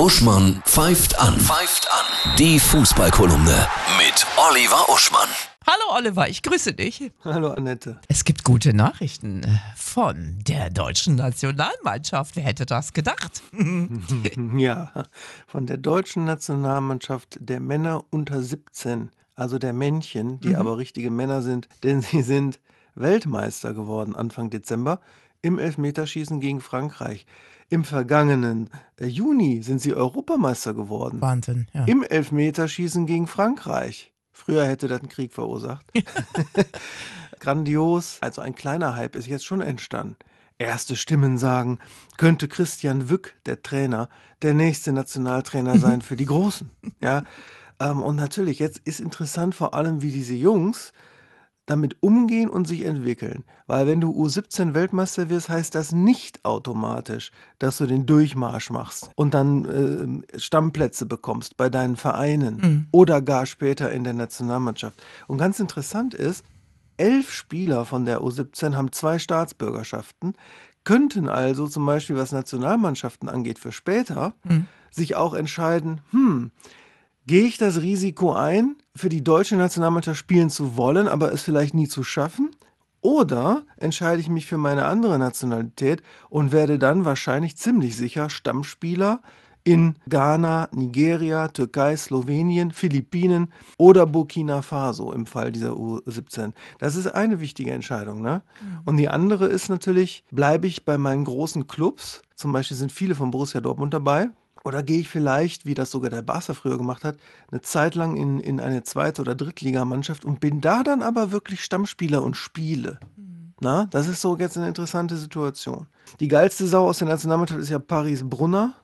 Uschmann pfeift an. Pfeift an. Die Fußballkolumne mit Oliver Uschmann. Hallo Oliver, ich grüße dich. Hallo Annette. Es gibt gute Nachrichten von der deutschen Nationalmannschaft. Wer hätte das gedacht? Ja, von der deutschen Nationalmannschaft der Männer unter 17, also der Männchen, die aber richtige Männer sind, denn sie sind Weltmeister geworden Anfang Dezember im Elfmeterschießen gegen Frankreich. Im vergangenen äh, Juni sind sie Europameister geworden. Wahnsinn, ja. Im Elfmeterschießen gegen Frankreich. Früher hätte das einen Krieg verursacht. Grandios. Also ein kleiner Hype ist jetzt schon entstanden. Erste Stimmen sagen, könnte Christian Wück, der Trainer, der nächste Nationaltrainer sein für die Großen. Ja, ähm, und natürlich, jetzt ist interessant vor allem, wie diese Jungs damit umgehen und sich entwickeln. Weil wenn du U17 Weltmeister wirst, heißt das nicht automatisch, dass du den Durchmarsch machst und dann äh, Stammplätze bekommst bei deinen Vereinen oder gar später in der Nationalmannschaft. Und ganz interessant ist, elf Spieler von der U17 haben zwei Staatsbürgerschaften, könnten also zum Beispiel, was Nationalmannschaften angeht, für später sich auch entscheiden, hm, Gehe ich das Risiko ein, für die deutsche Nationalmannschaft spielen zu wollen, aber es vielleicht nie zu schaffen? Oder entscheide ich mich für meine andere Nationalität und werde dann wahrscheinlich ziemlich sicher Stammspieler in Ghana, Nigeria, Türkei, Slowenien, Philippinen oder Burkina Faso im Fall dieser U17. Das ist eine wichtige Entscheidung. Ne? Und die andere ist natürlich, bleibe ich bei meinen großen Clubs, zum Beispiel sind viele von Borussia Dortmund dabei, oder gehe ich vielleicht, wie das sogar der Barca früher gemacht hat, eine Zeit lang in, in eine zweite oder Drittligamannschaft und bin da dann aber wirklich Stammspieler und spiele. Na, das ist so jetzt eine interessante Situation. Die geilste Sau aus der Nationalmannschaft ist ja Paris Brunner.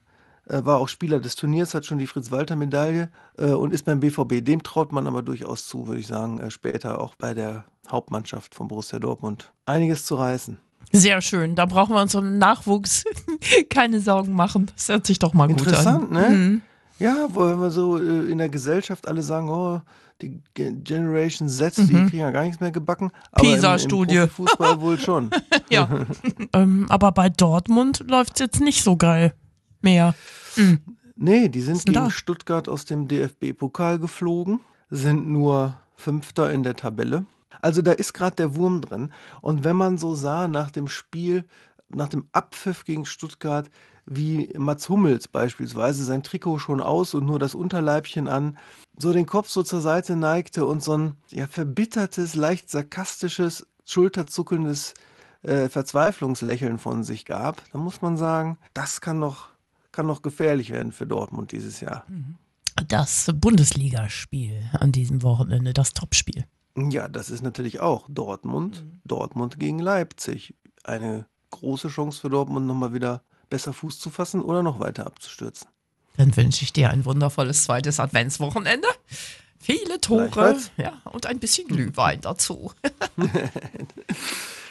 Äh, war auch Spieler des Turniers, hat schon die Fritz-Walter-Medaille äh, und ist beim BVB. Dem traut man aber durchaus zu, würde ich sagen, äh, später auch bei der Hauptmannschaft von Borussia Dortmund einiges zu reißen. Sehr schön. Da brauchen wir uns um Nachwuchs keine Sorgen machen. Das hört sich doch mal gut Interessant, an. ne? Mhm. Ja, wo wir so äh, in der Gesellschaft alle sagen, oh, die Ge- Generation Z, die kriegen ja gar nichts mehr gebacken. Mhm. PISA-Studie. Fußball wohl schon. Ja. ähm, aber bei Dortmund läuft es jetzt nicht so geil mehr. Nee, die sind gegen da? Stuttgart aus dem DFB-Pokal geflogen, sind nur Fünfter in der Tabelle. Also da ist gerade der Wurm drin. Und wenn man so sah nach dem Spiel, nach dem Abpfiff gegen Stuttgart, wie Mats Hummels beispielsweise sein Trikot schon aus und nur das Unterleibchen an, so den Kopf so zur Seite neigte und so ein ja, verbittertes, leicht sarkastisches, schulterzuckendes äh, Verzweiflungslächeln von sich gab, dann muss man sagen, das kann noch, kann noch gefährlich werden für Dortmund dieses Jahr. Das Bundesligaspiel an diesem Wochenende, das Topspiel. Ja, das ist natürlich auch Dortmund. Mhm. Dortmund gegen Leipzig. Eine große Chance für Dortmund, nochmal wieder besser Fuß zu fassen oder noch weiter abzustürzen. Dann wünsche ich dir ein wundervolles zweites Adventswochenende. Viele Tore ja, und ein bisschen Glühwein dazu.